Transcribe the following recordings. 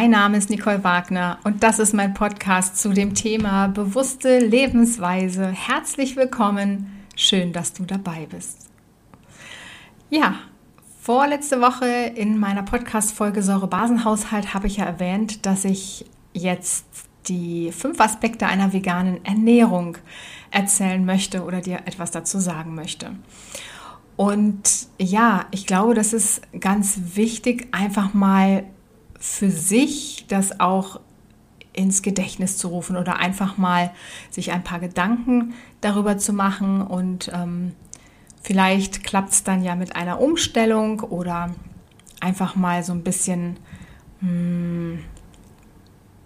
Mein Name ist Nicole Wagner und das ist mein Podcast zu dem Thema bewusste Lebensweise. Herzlich willkommen. Schön, dass du dabei bist. Ja, vorletzte Woche in meiner Podcast-Folge Säurebasenhaushalt habe ich ja erwähnt, dass ich jetzt die fünf Aspekte einer veganen Ernährung erzählen möchte oder dir etwas dazu sagen möchte. Und ja, ich glaube, das ist ganz wichtig, einfach mal für sich das auch ins Gedächtnis zu rufen oder einfach mal sich ein paar Gedanken darüber zu machen und ähm, vielleicht klappt es dann ja mit einer Umstellung oder einfach mal so ein bisschen hm,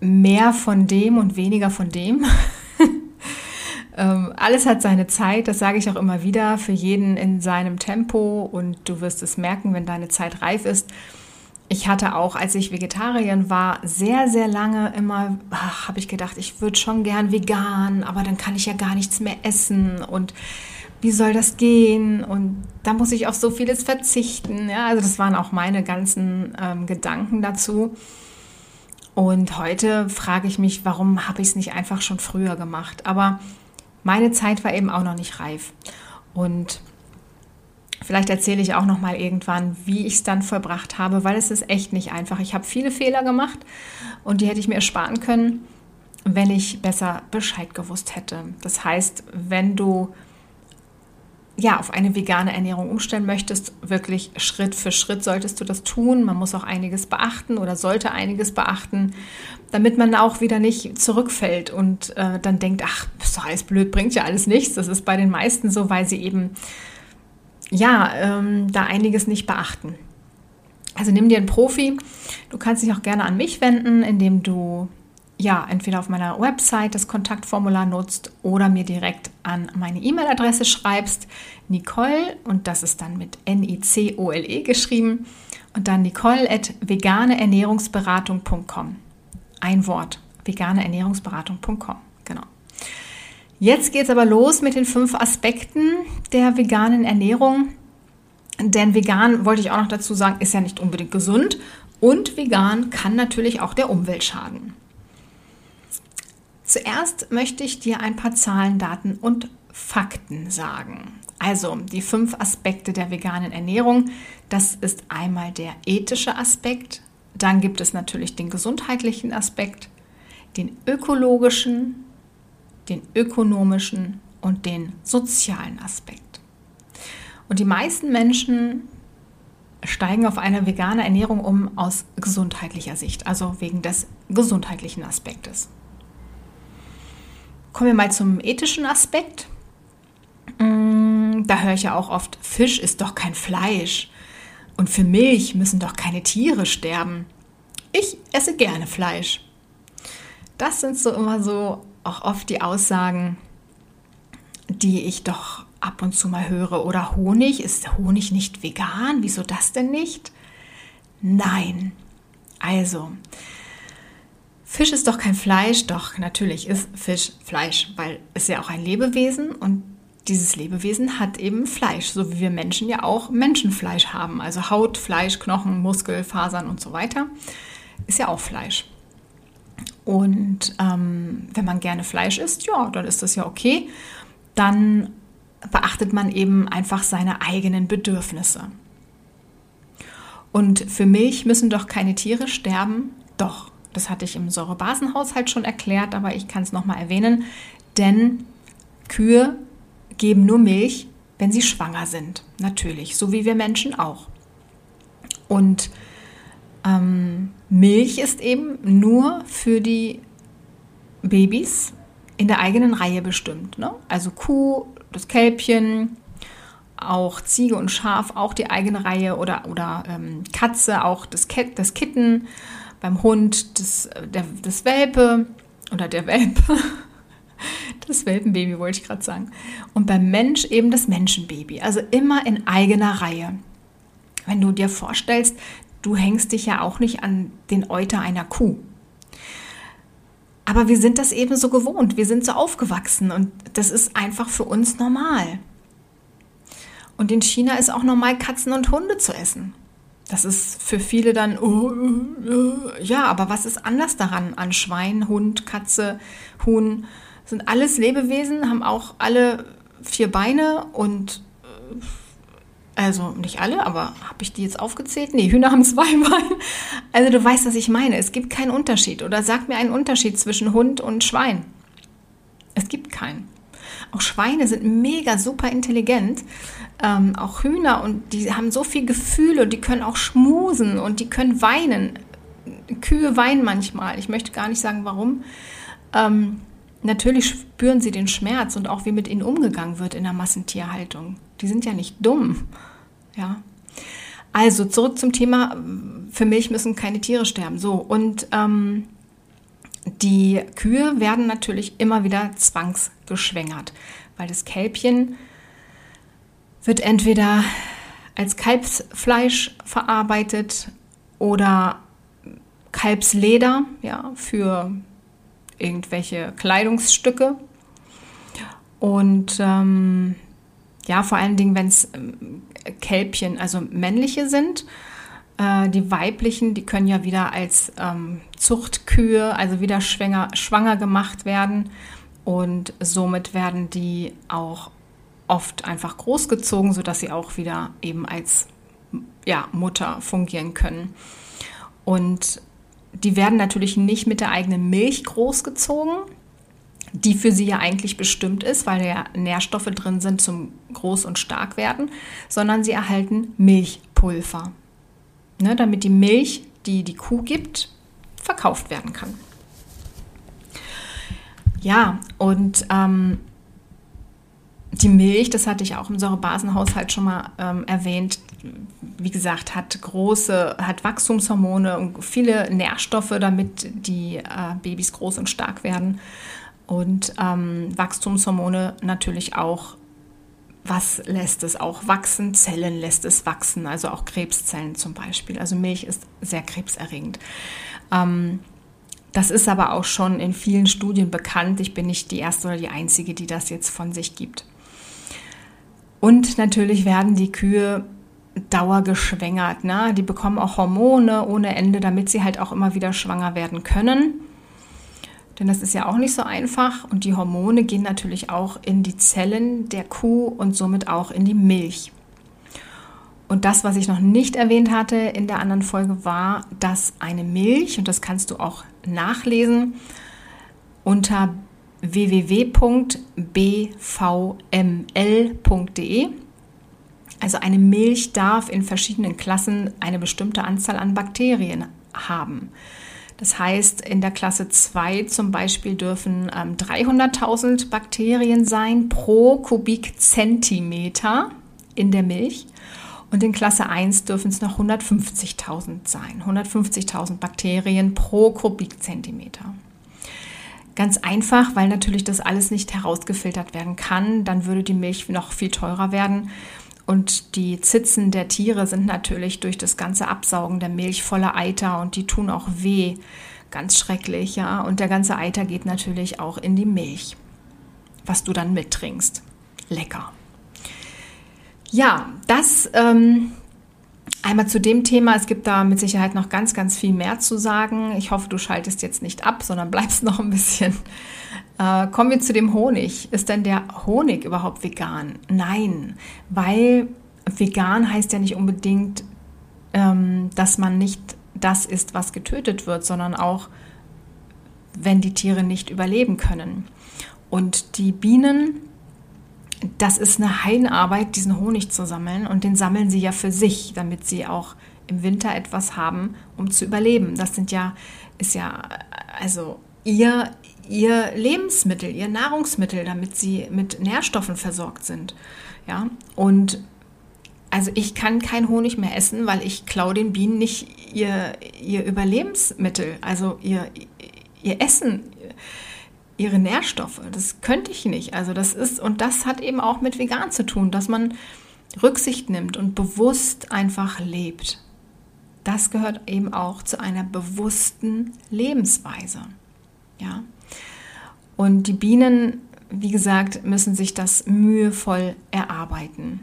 mehr von dem und weniger von dem. ähm, alles hat seine Zeit, das sage ich auch immer wieder, für jeden in seinem Tempo und du wirst es merken, wenn deine Zeit reif ist ich hatte auch, als ich Vegetarierin war, sehr, sehr lange immer, habe ich gedacht, ich würde schon gern vegan, aber dann kann ich ja gar nichts mehr essen und wie soll das gehen? Und da muss ich auf so vieles verzichten. Ja, also das waren auch meine ganzen ähm, Gedanken dazu. Und heute frage ich mich, warum habe ich es nicht einfach schon früher gemacht? Aber meine Zeit war eben auch noch nicht reif. Und Vielleicht erzähle ich auch noch mal irgendwann, wie ich es dann vollbracht habe, weil es ist echt nicht einfach. Ich habe viele Fehler gemacht und die hätte ich mir ersparen können, wenn ich besser Bescheid gewusst hätte. Das heißt, wenn du ja, auf eine vegane Ernährung umstellen möchtest, wirklich Schritt für Schritt solltest du das tun. Man muss auch einiges beachten oder sollte einiges beachten, damit man auch wieder nicht zurückfällt und äh, dann denkt, ach, ist doch alles blöd, bringt ja alles nichts. Das ist bei den meisten so, weil sie eben ja, ähm, da einiges nicht beachten. Also nimm dir einen Profi. Du kannst dich auch gerne an mich wenden, indem du ja entweder auf meiner Website das Kontaktformular nutzt oder mir direkt an meine E-Mail-Adresse schreibst, Nicole und das ist dann mit N-I-C-O-L-E geschrieben und dann Nicole at veganeernährungsberatung.com. Ein Wort, veganeernährungsberatung.com. Genau. Jetzt geht es aber los mit den fünf Aspekten der veganen Ernährung. Denn vegan, wollte ich auch noch dazu sagen, ist ja nicht unbedingt gesund. Und vegan kann natürlich auch der Umwelt schaden. Zuerst möchte ich dir ein paar Zahlen, Daten und Fakten sagen. Also die fünf Aspekte der veganen Ernährung. Das ist einmal der ethische Aspekt, dann gibt es natürlich den gesundheitlichen Aspekt, den ökologischen, den ökonomischen und den sozialen Aspekt. Und die meisten Menschen steigen auf eine vegane Ernährung um aus gesundheitlicher Sicht, also wegen des gesundheitlichen Aspektes. Kommen wir mal zum ethischen Aspekt. Mm, da höre ich ja auch oft, Fisch ist doch kein Fleisch und für Milch müssen doch keine Tiere sterben. Ich esse gerne Fleisch. Das sind so immer so auch oft die Aussagen, die ich doch ab und zu mal höre. Oder Honig, ist Honig nicht vegan? Wieso das denn nicht? Nein. Also, Fisch ist doch kein Fleisch, doch natürlich ist Fisch Fleisch, weil es ja auch ein Lebewesen und dieses Lebewesen hat eben Fleisch, so wie wir Menschen ja auch Menschenfleisch haben. Also Haut, Fleisch, Knochen, Muskel, Fasern und so weiter ist ja auch Fleisch. Und ähm, wenn man gerne Fleisch isst, ja, dann ist das ja okay. Dann beachtet man eben einfach seine eigenen Bedürfnisse. Und für Milch müssen doch keine Tiere sterben? Doch, das hatte ich im Säurebasenhaushalt schon erklärt, aber ich kann es nochmal erwähnen, denn Kühe geben nur Milch, wenn sie schwanger sind. Natürlich, so wie wir Menschen auch. Und ähm, Milch ist eben nur für die Babys in der eigenen Reihe bestimmt. Ne? Also Kuh, das Kälbchen, auch Ziege und Schaf, auch die eigene Reihe oder, oder ähm, Katze, auch das, Ket, das Kitten, beim Hund das, der, das Welpe oder der Welpe. Das Welpenbaby wollte ich gerade sagen. Und beim Mensch eben das Menschenbaby. Also immer in eigener Reihe. Wenn du dir vorstellst, Du hängst dich ja auch nicht an den Euter einer Kuh. Aber wir sind das eben so gewohnt, wir sind so aufgewachsen und das ist einfach für uns normal. Und in China ist auch normal, Katzen und Hunde zu essen. Das ist für viele dann, oh, ja, aber was ist anders daran an Schwein, Hund, Katze, Huhn? Sind alles Lebewesen, haben auch alle vier Beine und also nicht alle, aber habe ich die jetzt aufgezählt? Nee, Hühner haben zwei Beine. Also du weißt, was ich meine. Es gibt keinen Unterschied. Oder sag mir einen Unterschied zwischen Hund und Schwein. Es gibt keinen. Auch Schweine sind mega super intelligent. Ähm, auch Hühner und die haben so viel Gefühl und die können auch schmusen und die können weinen. Kühe weinen manchmal. Ich möchte gar nicht sagen, warum. Ähm, natürlich spüren sie den Schmerz und auch wie mit ihnen umgegangen wird in der Massentierhaltung. Die sind ja nicht dumm. Ja. Also zurück zum Thema, für Milch müssen keine Tiere sterben. So, und ähm, die Kühe werden natürlich immer wieder zwangsgeschwängert, weil das Kälbchen wird entweder als Kalbsfleisch verarbeitet oder Kalbsleder ja, für irgendwelche Kleidungsstücke. Und ähm, ja, vor allen Dingen, wenn es ähm, Kälbchen, also männliche sind. Äh, die weiblichen, die können ja wieder als ähm, Zuchtkühe, also wieder schwanger, schwanger gemacht werden. Und somit werden die auch oft einfach großgezogen, sodass sie auch wieder eben als ja, Mutter fungieren können. Und die werden natürlich nicht mit der eigenen Milch großgezogen, die für sie ja eigentlich bestimmt ist, weil ja Nährstoffe drin sind zum Groß- und Starkwerden, sondern sie erhalten Milchpulver, ne, damit die Milch, die die Kuh gibt, verkauft werden kann. Ja, und ähm, die Milch, das hatte ich auch im Säurebasenhaushalt schon mal ähm, erwähnt, wie gesagt, hat große, hat Wachstumshormone und viele Nährstoffe, damit die äh, Babys groß und stark werden. Und ähm, Wachstumshormone natürlich auch, was lässt es auch wachsen? Zellen lässt es wachsen, also auch Krebszellen zum Beispiel. Also Milch ist sehr krebserregend. Ähm, das ist aber auch schon in vielen Studien bekannt. Ich bin nicht die erste oder die einzige, die das jetzt von sich gibt. Und natürlich werden die Kühe dauergeschwängert. Ne? Die bekommen auch Hormone ohne Ende, damit sie halt auch immer wieder schwanger werden können. Denn das ist ja auch nicht so einfach. Und die Hormone gehen natürlich auch in die Zellen der Kuh und somit auch in die Milch. Und das, was ich noch nicht erwähnt hatte in der anderen Folge, war, dass eine Milch, und das kannst du auch nachlesen, unter www.bvml.de. Also eine Milch darf in verschiedenen Klassen eine bestimmte Anzahl an Bakterien haben. Das heißt, in der Klasse 2 zum Beispiel dürfen ähm, 300.000 Bakterien sein pro Kubikzentimeter in der Milch. Und in Klasse 1 dürfen es noch 150.000 sein. 150.000 Bakterien pro Kubikzentimeter. Ganz einfach, weil natürlich das alles nicht herausgefiltert werden kann. Dann würde die Milch noch viel teurer werden. Und die Zitzen der Tiere sind natürlich durch das ganze Absaugen der Milch voller Eiter und die tun auch weh. Ganz schrecklich, ja. Und der ganze Eiter geht natürlich auch in die Milch, was du dann mittrinkst. Lecker. Ja, das ähm, einmal zu dem Thema. Es gibt da mit Sicherheit noch ganz, ganz viel mehr zu sagen. Ich hoffe, du schaltest jetzt nicht ab, sondern bleibst noch ein bisschen äh, kommen wir zu dem Honig. Ist denn der Honig überhaupt vegan? Nein, weil vegan heißt ja nicht unbedingt, ähm, dass man nicht das isst, was getötet wird, sondern auch, wenn die Tiere nicht überleben können. Und die Bienen, das ist eine Heidenarbeit, diesen Honig zu sammeln. Und den sammeln sie ja für sich, damit sie auch im Winter etwas haben, um zu überleben. Das sind ja, ist ja, also ihr, ihr Lebensmittel, ihr Nahrungsmittel, damit sie mit Nährstoffen versorgt sind. Ja, und also ich kann kein Honig mehr essen, weil ich klaue den Bienen nicht ihr, ihr Überlebensmittel, also ihr, ihr Essen, ihre Nährstoffe. Das könnte ich nicht. Also das ist, und das hat eben auch mit vegan zu tun, dass man Rücksicht nimmt und bewusst einfach lebt. Das gehört eben auch zu einer bewussten Lebensweise. Ja. Und die Bienen, wie gesagt, müssen sich das mühevoll erarbeiten.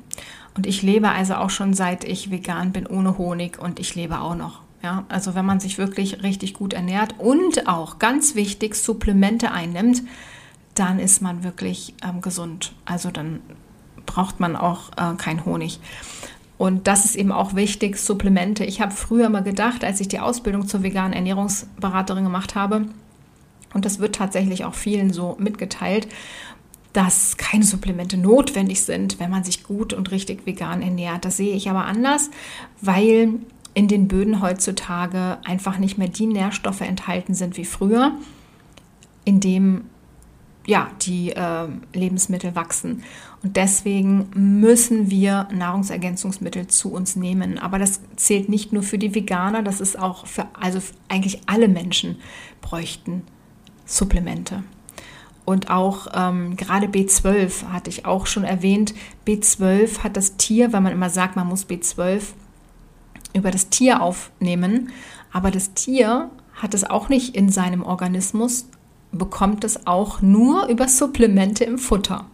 Und ich lebe also auch schon seit ich vegan bin ohne Honig und ich lebe auch noch. Ja, also wenn man sich wirklich richtig gut ernährt und auch ganz wichtig Supplemente einnimmt, dann ist man wirklich ähm, gesund. Also dann braucht man auch äh, kein Honig. Und das ist eben auch wichtig, Supplemente. Ich habe früher mal gedacht, als ich die Ausbildung zur veganen Ernährungsberaterin gemacht habe, und das wird tatsächlich auch vielen so mitgeteilt, dass keine Supplemente notwendig sind, wenn man sich gut und richtig vegan ernährt. Das sehe ich aber anders, weil in den Böden heutzutage einfach nicht mehr die Nährstoffe enthalten sind wie früher, in dem ja, die äh, Lebensmittel wachsen. Und deswegen müssen wir Nahrungsergänzungsmittel zu uns nehmen. Aber das zählt nicht nur für die Veganer, das ist auch für, also eigentlich alle Menschen bräuchten Supplemente. Und auch ähm, gerade B12 hatte ich auch schon erwähnt. B12 hat das Tier, weil man immer sagt, man muss B12 über das Tier aufnehmen. Aber das Tier hat es auch nicht in seinem Organismus, bekommt es auch nur über Supplemente im Futter.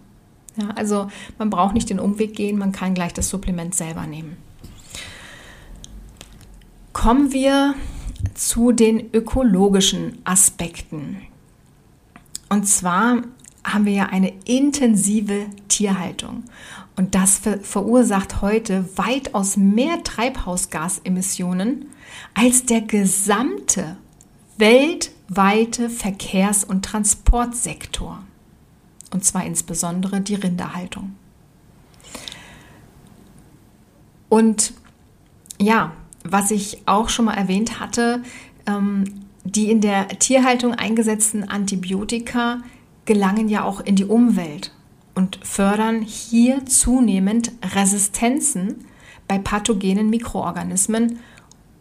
Ja, also man braucht nicht den Umweg gehen, man kann gleich das Supplement selber nehmen. Kommen wir zu den ökologischen Aspekten. Und zwar haben wir ja eine intensive Tierhaltung. Und das ver verursacht heute weitaus mehr Treibhausgasemissionen als der gesamte weltweite Verkehrs- und Transportsektor. Und zwar insbesondere die Rinderhaltung. Und ja, was ich auch schon mal erwähnt hatte, ähm, die in der Tierhaltung eingesetzten Antibiotika gelangen ja auch in die Umwelt und fördern hier zunehmend Resistenzen bei pathogenen Mikroorganismen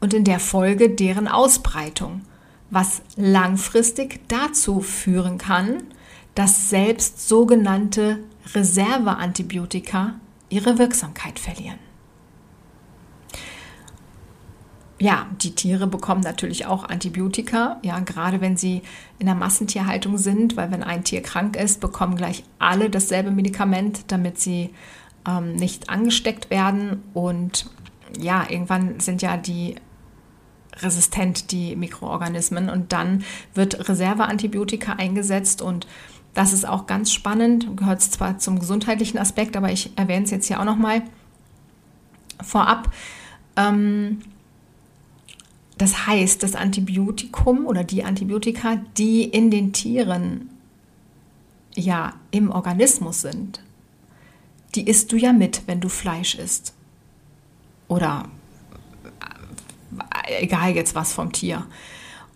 und in der Folge deren Ausbreitung, was langfristig dazu führen kann, dass selbst sogenannte Reserveantibiotika ihre Wirksamkeit verlieren. Ja, die Tiere bekommen natürlich auch Antibiotika, ja, gerade wenn sie in der Massentierhaltung sind, weil wenn ein Tier krank ist, bekommen gleich alle dasselbe Medikament, damit sie ähm, nicht angesteckt werden. Und ja, irgendwann sind ja die resistent, die Mikroorganismen, und dann wird Reserveantibiotika eingesetzt und das ist auch ganz spannend, gehört zwar zum gesundheitlichen Aspekt, aber ich erwähne es jetzt hier auch nochmal vorab. Ähm, das heißt, das Antibiotikum oder die Antibiotika, die in den Tieren ja im Organismus sind, die isst du ja mit, wenn du Fleisch isst. Oder äh, egal jetzt was vom Tier.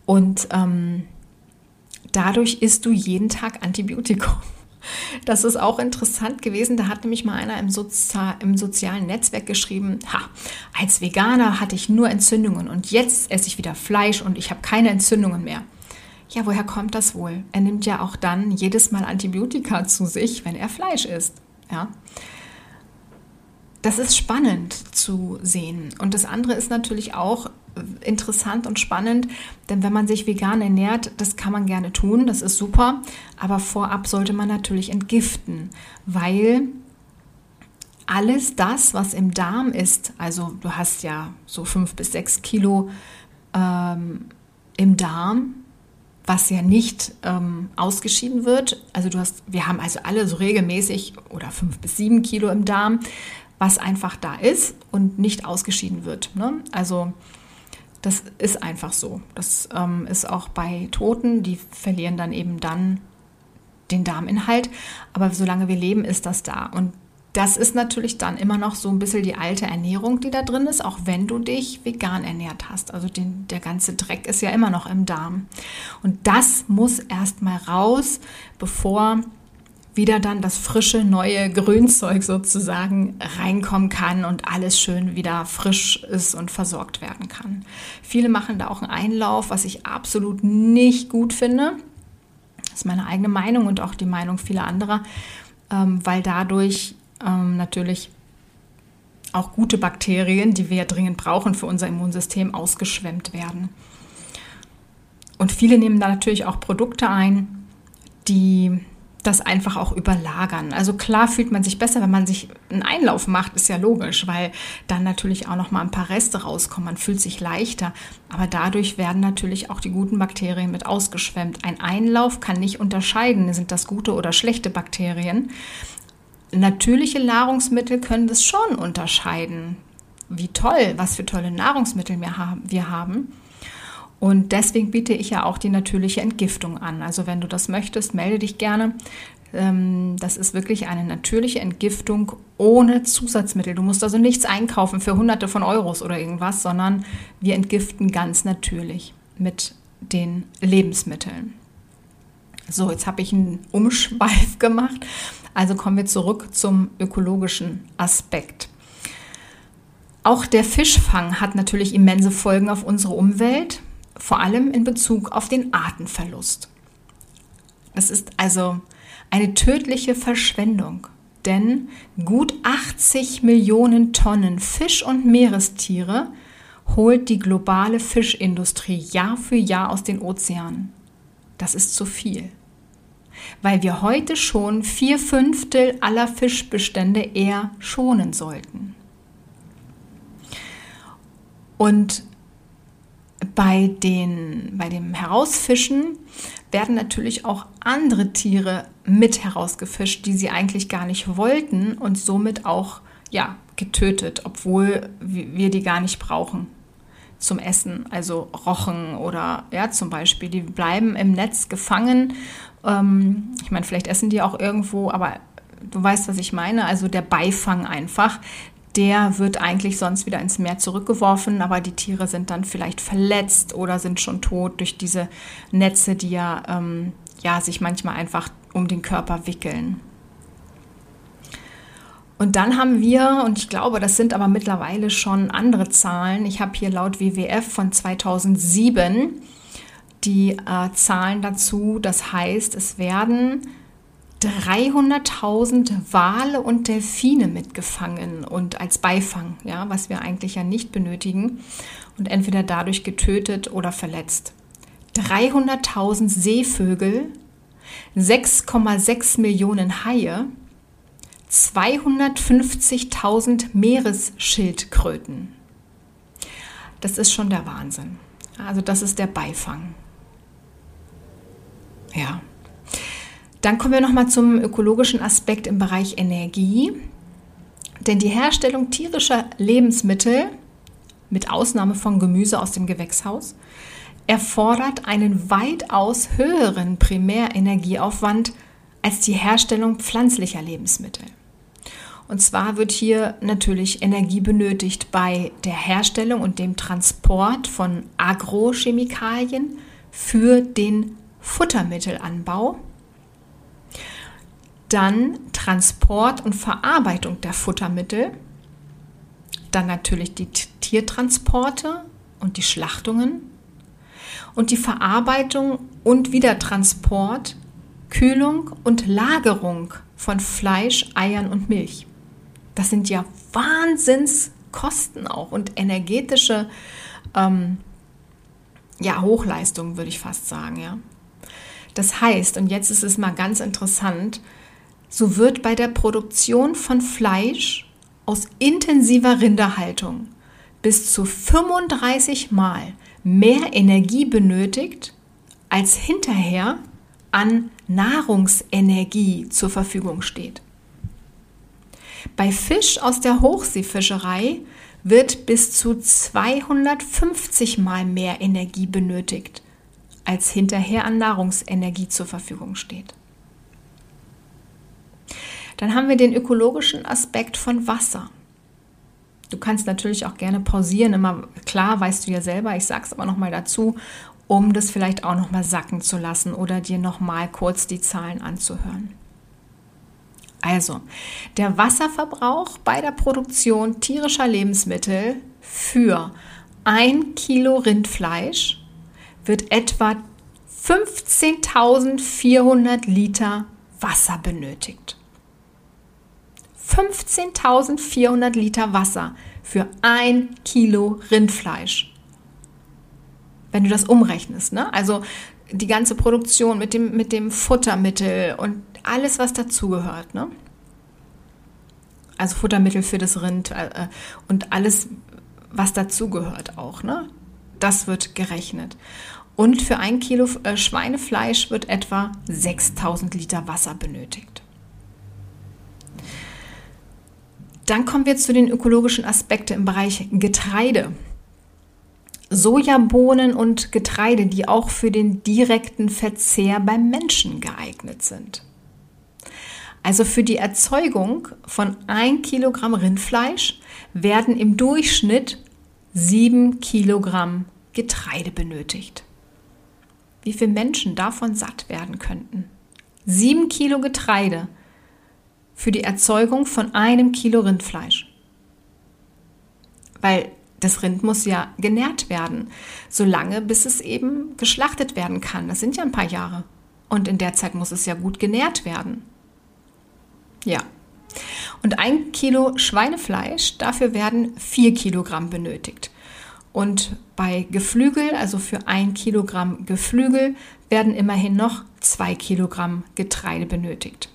Und ähm, dadurch isst du jeden Tag Antibiotikum. Das ist auch interessant gewesen. Da hat nämlich mal einer im, Sozi im sozialen Netzwerk geschrieben, ha, als Veganer hatte ich nur Entzündungen und jetzt esse ich wieder Fleisch und ich habe keine Entzündungen mehr. Ja, woher kommt das wohl? Er nimmt ja auch dann jedes Mal Antibiotika zu sich, wenn er Fleisch isst. Ja. Das ist spannend zu sehen. Und das andere ist natürlich auch, interessant und spannend, denn wenn man sich vegan ernährt, das kann man gerne tun, das ist super, aber vorab sollte man natürlich entgiften, weil alles das, was im Darm ist, also du hast ja so fünf bis sechs Kilo ähm, im Darm, was ja nicht ähm, ausgeschieden wird. Also du hast, wir haben also alle so regelmäßig oder fünf bis sieben Kilo im Darm, was einfach da ist und nicht ausgeschieden wird. Ne? Also das ist einfach so. Das ähm, ist auch bei Toten, die verlieren dann eben dann den Darminhalt. Aber solange wir leben, ist das da. Und das ist natürlich dann immer noch so ein bisschen die alte Ernährung, die da drin ist, auch wenn du dich vegan ernährt hast. Also den, der ganze Dreck ist ja immer noch im Darm. Und das muss erst mal raus, bevor wieder dann das frische, neue Grünzeug sozusagen reinkommen kann und alles schön wieder frisch ist und versorgt werden kann. Viele machen da auch einen Einlauf, was ich absolut nicht gut finde. Das ist meine eigene Meinung und auch die Meinung vieler anderer, ähm, weil dadurch ähm, natürlich auch gute Bakterien, die wir dringend brauchen für unser Immunsystem, ausgeschwemmt werden. Und viele nehmen da natürlich auch Produkte ein, die das einfach auch überlagern. Also klar fühlt man sich besser, wenn man sich einen Einlauf macht, ist ja logisch, weil dann natürlich auch noch mal ein paar Reste rauskommen. Man fühlt sich leichter, aber dadurch werden natürlich auch die guten Bakterien mit ausgeschwemmt. Ein Einlauf kann nicht unterscheiden, sind das gute oder schlechte Bakterien. Natürliche Nahrungsmittel können das schon unterscheiden. Wie toll, was für tolle Nahrungsmittel wir haben. Und deswegen biete ich ja auch die natürliche Entgiftung an. Also wenn du das möchtest, melde dich gerne. Ähm, das ist wirklich eine natürliche Entgiftung ohne Zusatzmittel. Du musst also nichts einkaufen für hunderte von Euros oder irgendwas, sondern wir entgiften ganz natürlich mit den Lebensmitteln. So, jetzt habe ich einen Umschweif gemacht. Also kommen wir zurück zum ökologischen Aspekt. Auch der Fischfang hat natürlich immense Folgen auf unsere Umwelt vor allem in Bezug auf den Artenverlust. Es ist also eine tödliche Verschwendung, denn gut 80 Millionen Tonnen Fisch und Meerestiere holt die globale Fischindustrie Jahr für Jahr aus den Ozeanen. Das ist zu viel, weil wir heute schon vier Fünftel aller Fischbestände eher schonen sollten. Und bei, den, bei dem Herausfischen werden natürlich auch andere Tiere mit herausgefischt, die sie eigentlich gar nicht wollten und somit auch ja, getötet, obwohl wir die gar nicht brauchen zum Essen. Also Rochen oder ja, zum Beispiel, die bleiben im Netz gefangen. Ähm, ich meine, vielleicht essen die auch irgendwo, aber du weißt, was ich meine. Also der Beifang einfach der wird eigentlich sonst wieder ins Meer zurückgeworfen, aber die Tiere sind dann vielleicht verletzt oder sind schon tot durch diese Netze, die ja, ähm, ja sich manchmal einfach um den Körper wickeln. Und dann haben wir, und ich glaube, das sind aber mittlerweile schon andere Zahlen, ich habe hier laut WWF von 2007 die äh, Zahlen dazu, das heißt, es werden 300.000 Wale und Delfine mitgefangen und als Beifang, ja, was wir eigentlich ja nicht benötigen und entweder dadurch getötet oder verletzt. 300.000 Seevögel, 6,6 Millionen Haie, 250.000 Meeresschildkröten. Das ist schon der Wahnsinn. Also das ist der Beifang. Ja. Dann kommen wir nochmal zum ökologischen Aspekt im Bereich Energie. Denn die Herstellung tierischer Lebensmittel, mit Ausnahme von Gemüse aus dem Gewächshaus, erfordert einen weitaus höheren Primärenergieaufwand als die Herstellung pflanzlicher Lebensmittel. Und zwar wird hier natürlich Energie benötigt bei der Herstellung und dem Transport von Agrochemikalien für den Futtermittelanbau dann Transport und Verarbeitung der Futtermittel, dann natürlich die Tiertransporte und die Schlachtungen und die Verarbeitung und Wiedertransport, Kühlung und Lagerung von Fleisch, Eiern und Milch. Das sind ja Wahnsinnskosten auch und energetische ähm, ja, Hochleistungen, würde ich fast sagen, ja. Das heißt, und jetzt ist es mal ganz interessant, so wird bei der Produktion von Fleisch aus intensiver Rinderhaltung bis zu 35 Mal mehr Energie benötigt, als hinterher an Nahrungsenergie zur Verfügung steht. Bei Fisch aus der Hochseefischerei wird bis zu 250 Mal mehr Energie benötigt, als hinterher an Nahrungsenergie zur Verfügung steht. Dann haben wir den ökologischen Aspekt von Wasser. Du kannst natürlich auch gerne pausieren, immer klar, weißt du ja selber, ich sage es aber nochmal dazu, um das vielleicht auch nochmal sacken zu lassen oder dir nochmal kurz die Zahlen anzuhören. Also, der Wasserverbrauch bei der Produktion tierischer Lebensmittel für ein Kilo Rindfleisch wird etwa 15.400 Liter Wasser benötigt. 15.400 Liter Wasser für ein Kilo Rindfleisch. Wenn du das umrechnest, ne? Also die ganze Produktion mit dem, mit dem Futtermittel und alles, was dazugehört. Ne? Also Futtermittel für das Rind äh, äh und alles, was dazugehört auch. Ne? Das wird gerechnet. Und für ein Kilo äh, Schweinefleisch wird etwa 6000 Liter Wasser benötigt. Dann kommen wir zu den ökologischen Aspekten im Bereich Getreide. Sojabohnen und Getreide, die auch für den direkten Verzehr beim Menschen geeignet sind. Also für die Erzeugung von 1 Kilogramm Rindfleisch werden im Durchschnitt 7 Kilogramm Getreide benötigt. Wie viele Menschen davon satt werden könnten? 7 Kilo Getreide für die Erzeugung von einem Kilo Rindfleisch. Weil das Rind muss ja genährt werden, solange bis es eben geschlachtet werden kann. Das sind ja ein paar Jahre. Und in der Zeit muss es ja gut genährt werden. Ja. Und ein Kilo Schweinefleisch, dafür werden vier Kilogramm benötigt. Und bei Geflügel, also für ein Kilogramm Geflügel, werden immerhin noch zwei Kilogramm Getreide benötigt.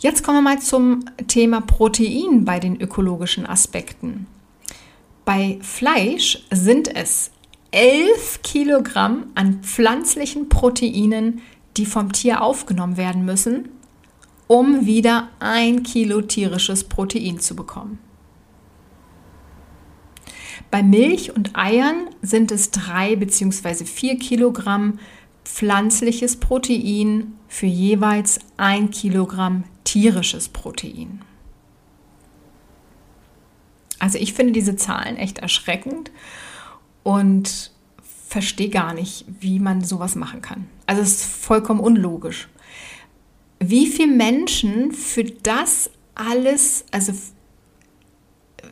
Jetzt kommen wir mal zum Thema Protein bei den ökologischen Aspekten. Bei Fleisch sind es 11 Kilogramm an pflanzlichen Proteinen, die vom Tier aufgenommen werden müssen, um wieder ein Kilo tierisches Protein zu bekommen. Bei Milch und Eiern sind es drei bzw. vier Kilogramm pflanzliches Protein für jeweils ein Kilogramm tierisches Protein. Also ich finde diese Zahlen echt erschreckend und verstehe gar nicht, wie man sowas machen kann. Also es ist vollkommen unlogisch. Wie viele Menschen für das alles, also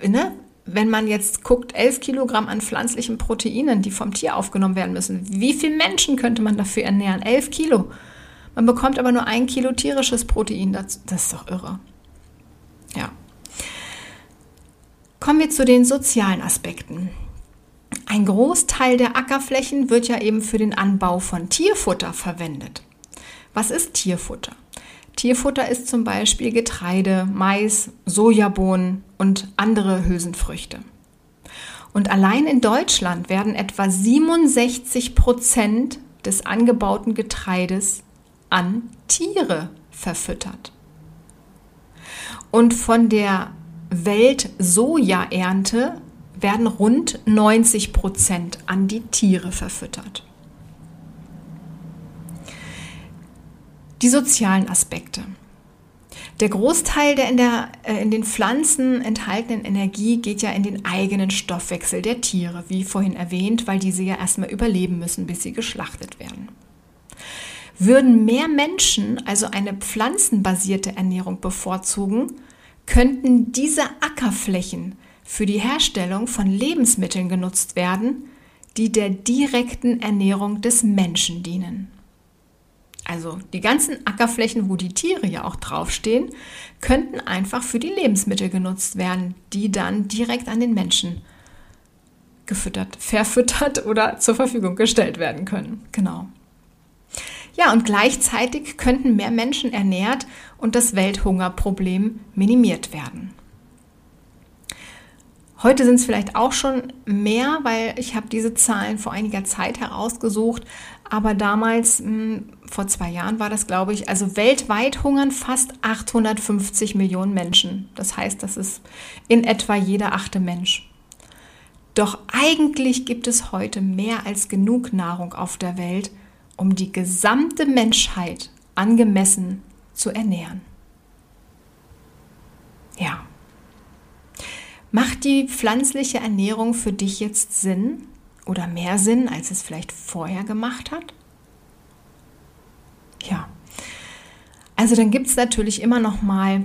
ne, wenn man jetzt guckt, 11 Kilogramm an pflanzlichen Proteinen, die vom Tier aufgenommen werden müssen, wie viele Menschen könnte man dafür ernähren? 11 Kilo. Man bekommt aber nur ein Kilo tierisches Protein. Das, das ist doch irre. Ja. Kommen wir zu den sozialen Aspekten. Ein Großteil der Ackerflächen wird ja eben für den Anbau von Tierfutter verwendet. Was ist Tierfutter? Tierfutter ist zum Beispiel Getreide, Mais, Sojabohnen und andere Hülsenfrüchte. Und allein in Deutschland werden etwa 67 Prozent des angebauten Getreides an Tiere verfüttert. Und von der Welt-Soja-Ernte werden rund 90 Prozent an die Tiere verfüttert. Die sozialen Aspekte. Der Großteil der in, der äh, in den Pflanzen enthaltenen Energie geht ja in den eigenen Stoffwechsel der Tiere, wie vorhin erwähnt, weil diese ja erstmal überleben müssen, bis sie geschlachtet werden. Würden mehr Menschen also eine pflanzenbasierte Ernährung bevorzugen, könnten diese Ackerflächen für die Herstellung von Lebensmitteln genutzt werden, die der direkten Ernährung des Menschen dienen. Also die ganzen Ackerflächen, wo die Tiere ja auch draufstehen, könnten einfach für die Lebensmittel genutzt werden, die dann direkt an den Menschen gefüttert, verfüttert oder zur Verfügung gestellt werden können. Genau. Ja, und gleichzeitig könnten mehr Menschen ernährt und das Welthungerproblem minimiert werden. Heute sind es vielleicht auch schon mehr, weil ich habe diese Zahlen vor einiger Zeit herausgesucht. Aber damals, mh, hm, vor zwei Jahren war das, glaube ich, also weltweit hungern fast 850 Millionen Menschen. Das heißt, das ist in etwa jeder achte Mensch. Doch eigentlich gibt es heute mehr als genug Nahrung auf der Welt, um die gesamte Menschheit angemessen zu ernähren. Ja. Macht die pflanzliche Ernährung für dich jetzt Sinn oder mehr Sinn, als es vielleicht vorher gemacht hat? Ja. Also dann gibt es natürlich immer noch mal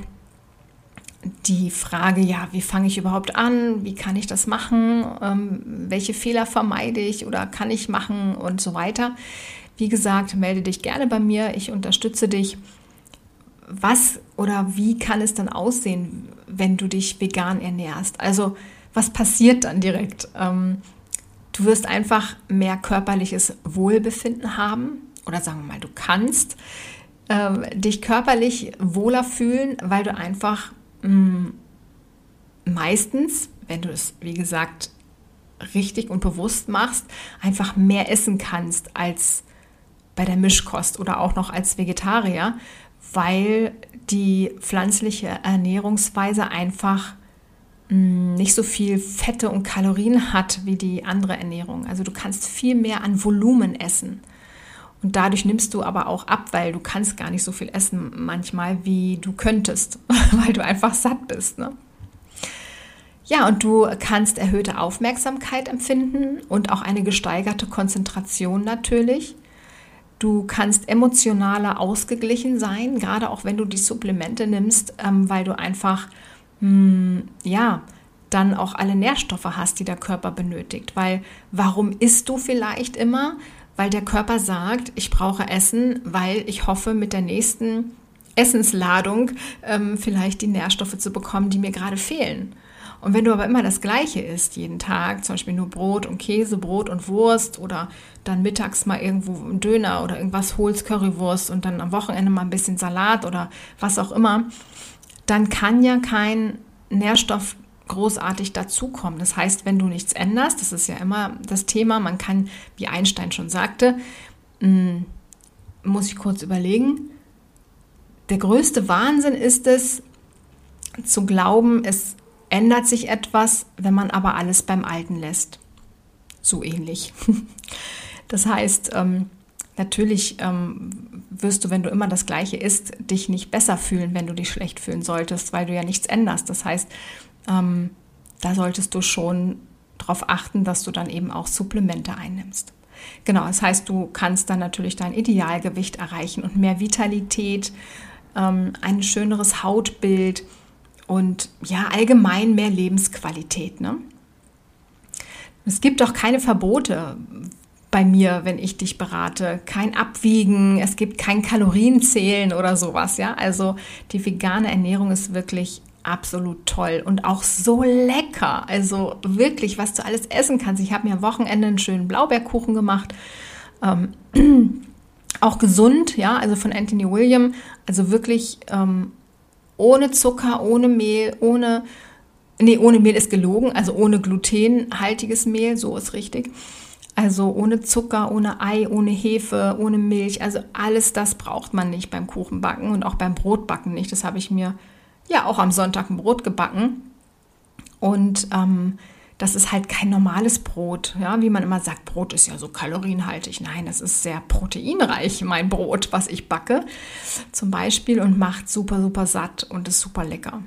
die Frage, ja, wie fange ich überhaupt an? Wie kann ich das machen? Ähm, welche Fehler vermeide ich oder kann ich machen und so weiter? Wie gesagt, melde dich gerne bei mir. Ich unterstütze dich. Was oder wie kann es dann aussehen, wenn du dich vegan ernährst? Also was passiert dann direkt? Ähm, Du wirst einfach mehr körperliches Wohlbefinden haben oder sagen wir mal, du kannst äh, dich körperlich wohler fühlen, weil du einfach mh, mm, meistens, wenn du es, wie gesagt, richtig und bewusst machst, einfach mehr essen kannst als bei der Mischkost oder auch noch als Vegetarier, weil die pflanzliche Ernährungsweise einfach mm, nicht so viel Fette und Kalorien hat wie die andere Ernährung. Also du kannst viel mehr an Volumen essen. Und dadurch nimmst du aber auch ab, weil du kannst gar nicht so viel essen manchmal, wie du könntest, weil du einfach satt bist. Ne? Ja, und du kannst erhöhte Aufmerksamkeit empfinden und auch eine gesteigerte Konzentration natürlich. Du kannst emotionaler ausgeglichen sein, gerade auch wenn du die Supplemente nimmst, ähm, weil du einfach, mh, hm, ja, dann auch alle Nährstoffe hast, die der Körper benötigt. Weil warum isst du vielleicht immer? Weil der Körper sagt, ich brauche Essen, weil ich hoffe, mit der nächsten Essensladung ähm, vielleicht die Nährstoffe zu bekommen, die mir gerade fehlen. Und wenn du aber immer das Gleiche isst, jeden Tag, zum Beispiel nur Brot und Käse, Brot und Wurst oder dann mittags mal irgendwo einen Döner oder irgendwas holst, Currywurst und dann am Wochenende mal ein bisschen Salat oder was auch immer, dann kann ja kein Nährstoff großartig dazukommen. Das heißt, wenn du nichts änderst, das ist ja immer das Thema, man kann, wie Einstein schon sagte, hm, muss ich kurz überlegen, der größte Wahnsinn ist es, zu glauben, es ändert sich etwas, wenn man aber alles beim Alten lässt. So ähnlich. Das heißt, ähm, natürlich ähm, wirst du, wenn du immer das Gleiche isst, dich nicht besser fühlen, wenn du dich schlecht fühlen solltest, weil du ja nichts änderst. Das heißt, ähm, da solltest du schon darauf achten, dass du dann eben auch Supplemente einnimmst. Genau, das heißt, du kannst dann natürlich dein Idealgewicht erreichen und mehr Vitalität, ähm, ein schöneres Hautbild und ja, allgemein mehr Lebensqualität. Ne? Es gibt auch keine Verbote bei mir, wenn ich dich berate. Kein Abwiegen, es gibt kein Kalorienzählen oder sowas. Ja, also die vegane Ernährung ist wirklich absolut toll und auch so lecker. Also wirklich, was du alles essen kannst. Ich habe mir am Wochenende einen schönen Blaubeerkuchen gemacht. Ähm, auch gesund, ja, also von Anthony William. Also wirklich ähm, ohne Zucker, ohne Mehl, ohne, nee, ohne Mehl ist gelogen, also ohne glutenhaltiges Mehl, so ist richtig. Also ohne Zucker, ohne Ei, ohne Hefe, ohne Milch. Also alles das braucht man nicht beim Kuchenbacken und auch beim Brotbacken nicht. Das habe ich mir ja auch am Sonntag ein Brot gebacken. Und ähm, das ist halt kein normales Brot. Ja, wie man immer sagt, Brot ist ja so kalorienhaltig. Nein, das ist sehr proteinreich, mein Brot, was ich backe zum Beispiel und macht super, super satt und ist super lecker.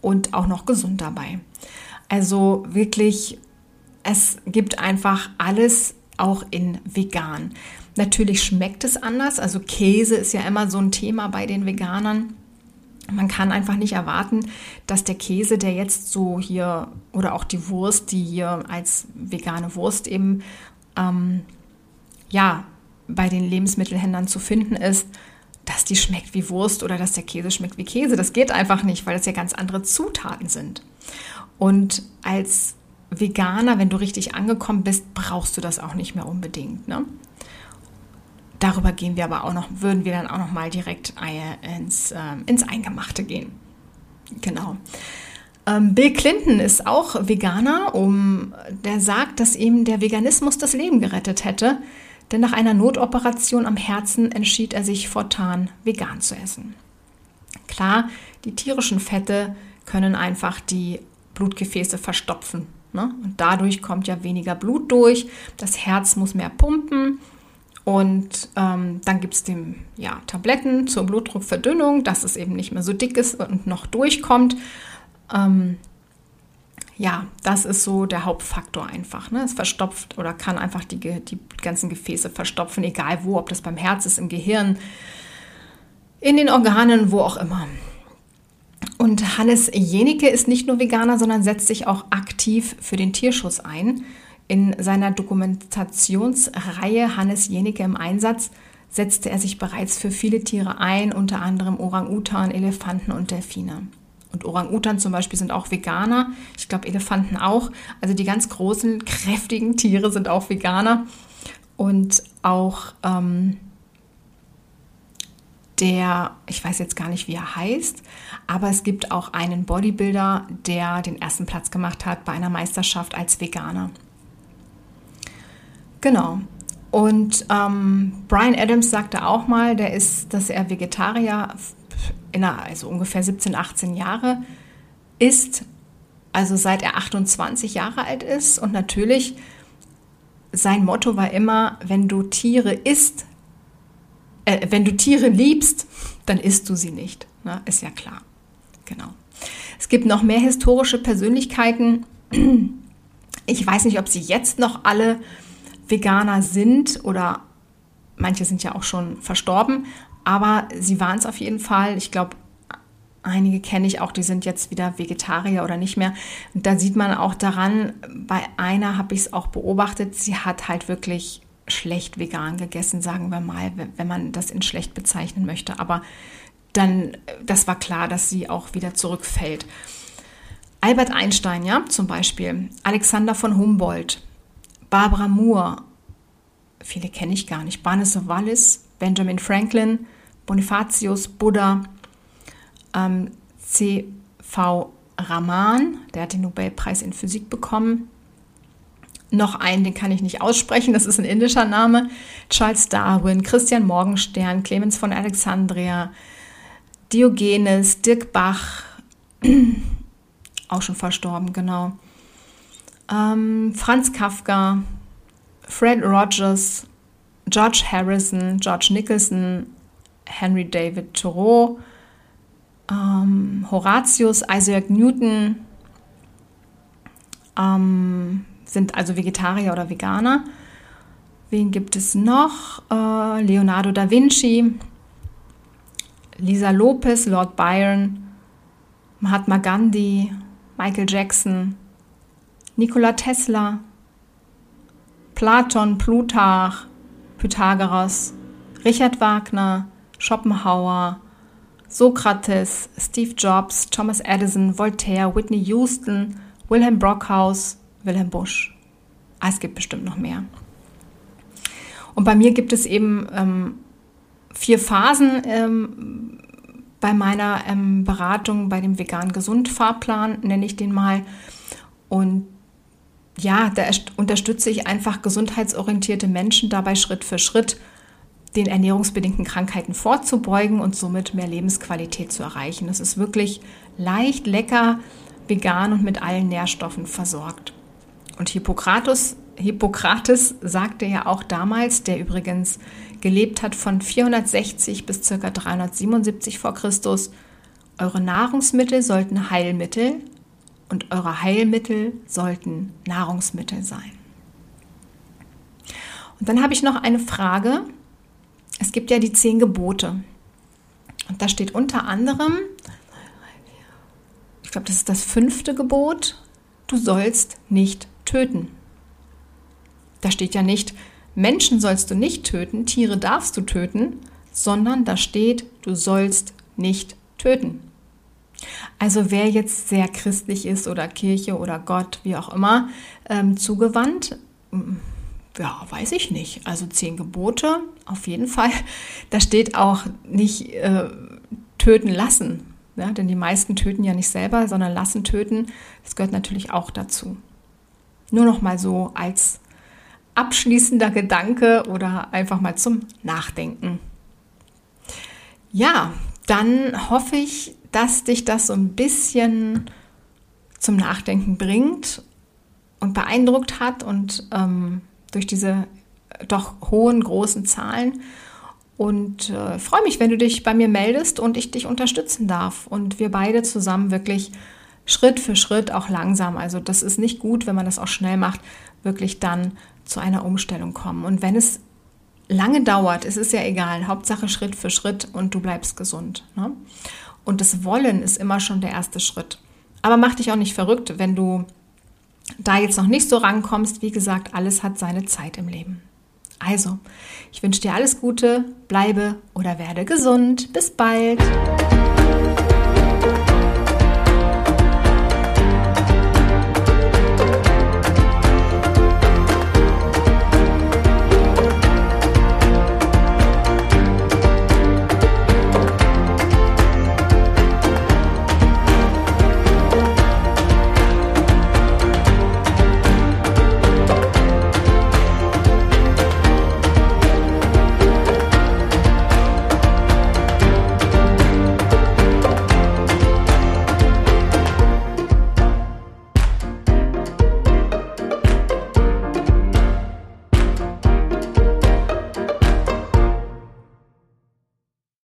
Und auch noch gesund dabei. Also wirklich, es gibt einfach alles auch in vegan. Natürlich schmeckt es anders. Also Käse ist ja immer so ein Thema bei den Veganern. Man kann einfach nicht erwarten, dass der Käse, der jetzt so hier oder auch die Wurst, die hier als vegane Wurst eben ähm, ja bei den Lebensmittelhändlern zu finden ist, dass die schmeckt wie Wurst oder dass der Käse schmeckt wie Käse. Das geht einfach nicht, weil das ja ganz andere Zutaten sind. Und als Veganer, wenn du richtig angekommen bist, brauchst du das auch nicht mehr unbedingt. Ne? Darüber gehen wir aber auch noch, würden wir dann auch noch mal direkt ins, äh, ins Eingemachte gehen. Genau. Ähm, Bill Clinton ist auch Veganer, um, der sagt, dass ihm der Veganismus das Leben gerettet hätte, denn nach einer Notoperation am Herzen entschied er sich fortan vegan zu essen. Klar, die tierischen Fette können einfach die Blutgefäße verstopfen. Ne? Und dadurch kommt ja weniger Blut durch, das Herz muss mehr pumpen und ähm, dann gibt es ja, Tabletten zur Blutdruckverdünnung, dass es eben nicht mehr so dick ist und noch durchkommt. Ähm, ja, das ist so der Hauptfaktor einfach. Ne? Es verstopft oder kann einfach die, die ganzen Gefäße verstopfen, egal wo, ob das beim Herz ist, im Gehirn, in den Organen, wo auch immer. Und Hannes Jenicke ist nicht nur Veganer, sondern setzt sich auch aktiv für den Tierschutz ein. In seiner Dokumentationsreihe Hannes Jenicke im Einsatz setzte er sich bereits für viele Tiere ein, unter anderem Orang-Utan, Elefanten und Delfine. Und Orang-Utan zum Beispiel sind auch Veganer. Ich glaube, Elefanten auch. Also die ganz großen, kräftigen Tiere sind auch Veganer. Und auch ähm, der, ich weiß jetzt gar nicht, wie er heißt, aber es gibt auch einen Bodybuilder, der den ersten Platz gemacht hat bei einer Meisterschaft als Veganer. Genau. Und ähm, Brian Adams sagte auch mal, der ist, dass er Vegetarier in einer, also ungefähr 17, 18 Jahre ist, also seit er 28 Jahre alt ist. Und natürlich, sein Motto war immer, wenn du Tiere isst, äh, wenn du Tiere liebst, dann isst du sie nicht. Ne? Ist ja klar. Genau. Es gibt noch mehr historische Persönlichkeiten. Ich weiß nicht, ob sie jetzt noch alle Veganer sind oder manche sind ja auch schon verstorben, aber sie waren es auf jeden Fall. Ich glaube, einige kenne ich auch, die sind jetzt wieder Vegetarier oder nicht mehr. Und da sieht man auch daran, bei einer habe ich es auch beobachtet, sie hat halt wirklich schlecht vegan gegessen, sagen wir mal, wenn man das in schlecht bezeichnen möchte. Aber dann, das war klar, dass sie auch wieder zurückfällt. Albert Einstein, ja, zum Beispiel, Alexander von Humboldt, Barbara Moore, viele kenne ich gar nicht, Barnes of Wallis, Benjamin Franklin, Bonifatius, Buddha, ähm, C.V. Raman, der hat den Nobelpreis in Physik bekommen. Noch einen, den kann ich nicht aussprechen, das ist ein indischer Name. Charles Darwin, Christian Morgenstern, Clemens von Alexandria, Diogenes, Dirk Bach, auch schon verstorben, genau ähm, Franz Kafka, Fred Rogers, George Harrison, George Nicholson, Henry David Thoreau, ähm, Horatius, Isaac Newton ähm, sind also Vegetarier oder Veganer. Wen gibt es noch? Äh, Leonardo da Vinci, Lisa Lopez, Lord Byron, Mahatma Gandhi, Michael Jackson, Nikola Tesla, Platon, Plutarch, Pythagoras, Richard Wagner, Schopenhauer, Sokrates, Steve Jobs, Thomas Edison, Voltaire, Whitney Houston, Wilhelm Brockhaus, Wilhelm Busch. Ah, es gibt bestimmt noch mehr. Und bei mir gibt es eben ähm, vier Phasen ähm, bei meiner ähm, Beratung, bei dem vegan gesund Fahrplan, nenne ich den mal. Und ja, da unterstütze ich einfach gesundheitsorientierte Menschen dabei Schritt für Schritt den ernährungsbedingten Krankheiten vorzubeugen und somit mehr Lebensqualität zu erreichen. Es ist wirklich leicht, lecker, vegan und mit allen Nährstoffen versorgt. Und Hippokrates, Hippokrates sagte ja auch damals, der übrigens gelebt hat von 460 bis ca. 377 vor Christus, eure Nahrungsmittel sollten Heilmittel, und eure Heilmittel sollten Nahrungsmittel sein. Und dann habe ich noch eine Frage. Es gibt ja die zehn Gebote. Und da steht unter anderem, ich glaube, das ist das fünfte Gebot, du sollst nicht töten. Da steht ja nicht, Menschen sollst du nicht töten, Tiere darfst du töten, sondern da steht, du sollst nicht töten. Also wer jetzt sehr christlich ist oder Kirche oder Gott, wie auch immer, ähm, zugewandt, mm, ja, weiß ich nicht. Also zehn Gebote, auf jeden Fall. Da steht auch nicht äh, töten lassen. Ja, denn die meisten töten ja nicht selber, sondern lassen töten. Das gehört natürlich auch dazu. Nur noch mal so als abschließender Gedanke oder einfach mal zum Nachdenken. Ja, dann hoffe ich, dass dich das so ein bisschen zum Nachdenken bringt und beeindruckt hat und ähm, durch diese doch hohen, großen Zahlen. Und äh, freue mich, wenn du dich bei mir meldest und ich dich unterstützen darf und wir beide zusammen wirklich Schritt für Schritt auch langsam, also das ist nicht gut, wenn man das auch schnell macht, wirklich dann zu einer Umstellung kommen. Und wenn es lange dauert, ist es ja egal, Hauptsache Schritt für Schritt und du bleibst gesund. Ne? Und das Wollen ist immer schon der erste Schritt. Aber mach dich auch nicht verrückt, wenn du da jetzt noch nicht so rankommst. Wie gesagt, alles hat seine Zeit im Leben. Also, ich wünsche dir alles Gute, bleibe oder werde gesund. Bis bald.